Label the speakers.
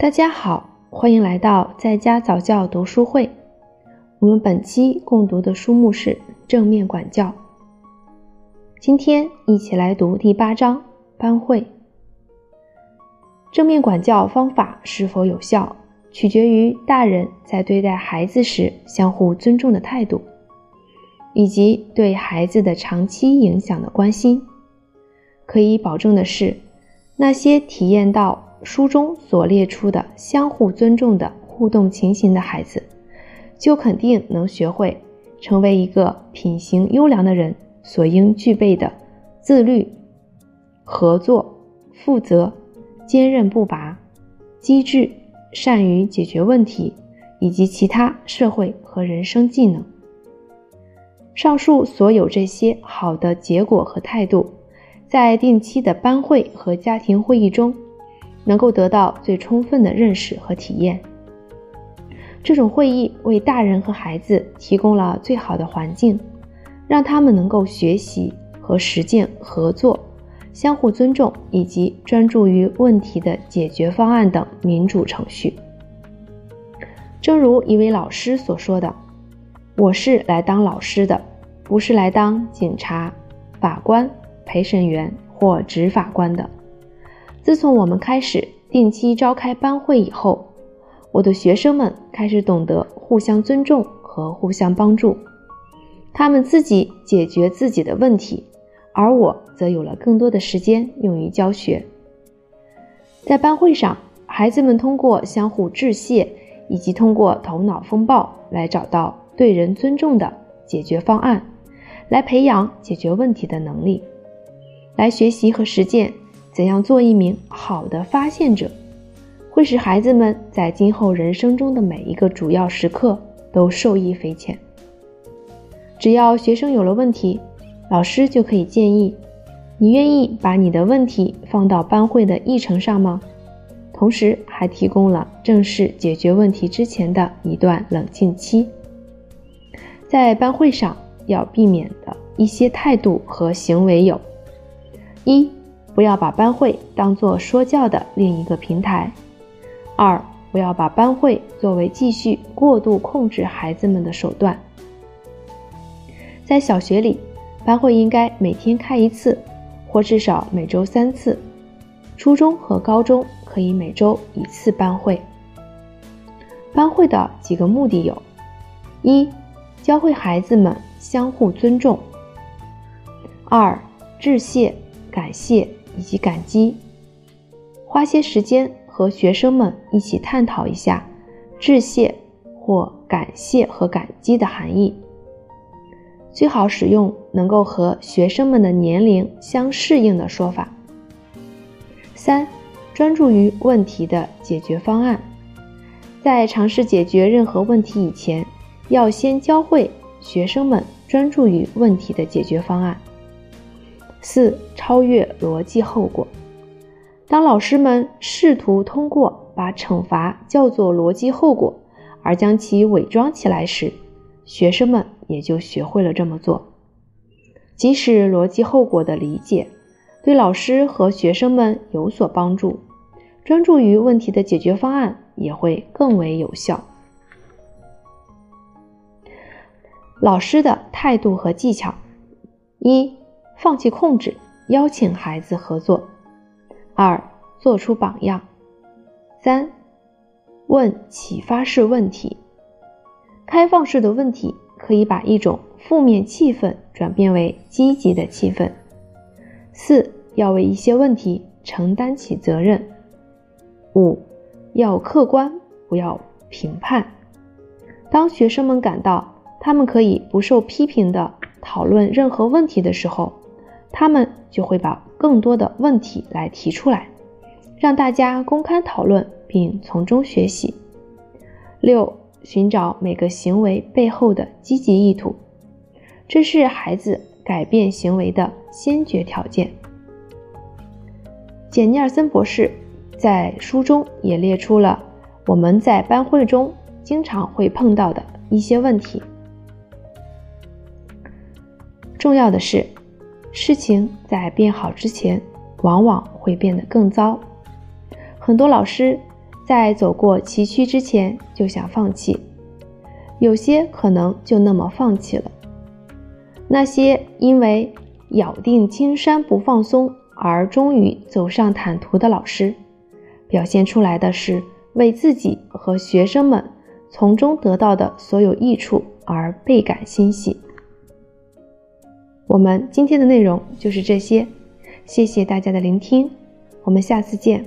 Speaker 1: 大家好，欢迎来到在家早教读书会。我们本期共读的书目是《正面管教》。今天一起来读第八章班会。正面管教方法是否有效，取决于大人在对待孩子时相互尊重的态度，以及对孩子的长期影响的关心。可以保证的是，那些体验到。书中所列出的相互尊重的互动情形的孩子，就肯定能学会成为一个品行优良的人所应具备的自律、合作、负责、坚韧不拔、机智、善于解决问题以及其他社会和人生技能。上述所有这些好的结果和态度，在定期的班会和家庭会议中。能够得到最充分的认识和体验。这种会议为大人和孩子提供了最好的环境，让他们能够学习和实践合作、相互尊重以及专注于问题的解决方案等民主程序。正如一位老师所说的：“我是来当老师的，不是来当警察、法官、陪审员或执法官的。”自从我们开始定期召开班会以后，我的学生们开始懂得互相尊重和互相帮助。他们自己解决自己的问题，而我则有了更多的时间用于教学。在班会上，孩子们通过相互致谢以及通过头脑风暴来找到对人尊重的解决方案，来培养解决问题的能力，来学习和实践。怎样做一名好的发现者，会使孩子们在今后人生中的每一个主要时刻都受益匪浅。只要学生有了问题，老师就可以建议：“你愿意把你的问题放到班会的议程上吗？”同时还提供了正式解决问题之前的一段冷静期。在班会上要避免的一些态度和行为有：一。不要把班会当作说教的另一个平台。二，不要把班会作为继续过度控制孩子们的手段。在小学里，班会应该每天开一次，或至少每周三次；初中和高中可以每周一次班会。班会的几个目的有：一，教会孩子们相互尊重；二，致谢、感谢。以及感激，花些时间和学生们一起探讨一下致谢或感谢和感激的含义。最好使用能够和学生们的年龄相适应的说法。三，专注于问题的解决方案。在尝试解决任何问题以前，要先教会学生们专注于问题的解决方案。四、超越逻辑后果。当老师们试图通过把惩罚叫做逻辑后果，而将其伪装起来时，学生们也就学会了这么做。即使逻辑后果的理解对老师和学生们有所帮助，专注于问题的解决方案也会更为有效。老师的态度和技巧：一。放弃控制，邀请孩子合作。二、做出榜样。三、问启发式问题。开放式的问题可以把一种负面气氛转变为积极的气氛。四、要为一些问题承担起责任。五、要客观，不要评判。当学生们感到他们可以不受批评的讨论任何问题的时候，他们就会把更多的问题来提出来，让大家公开讨论并从中学习。六、寻找每个行为背后的积极意图，这是孩子改变行为的先决条件。简尼尔森博士在书中也列出了我们在班会中经常会碰到的一些问题。重要的是。事情在变好之前，往往会变得更糟。很多老师在走过崎岖之前就想放弃，有些可能就那么放弃了。那些因为咬定青山不放松而终于走上坦途的老师，表现出来的是为自己和学生们从中得到的所有益处而倍感欣喜。我们今天的内容就是这些，谢谢大家的聆听，我们下次见。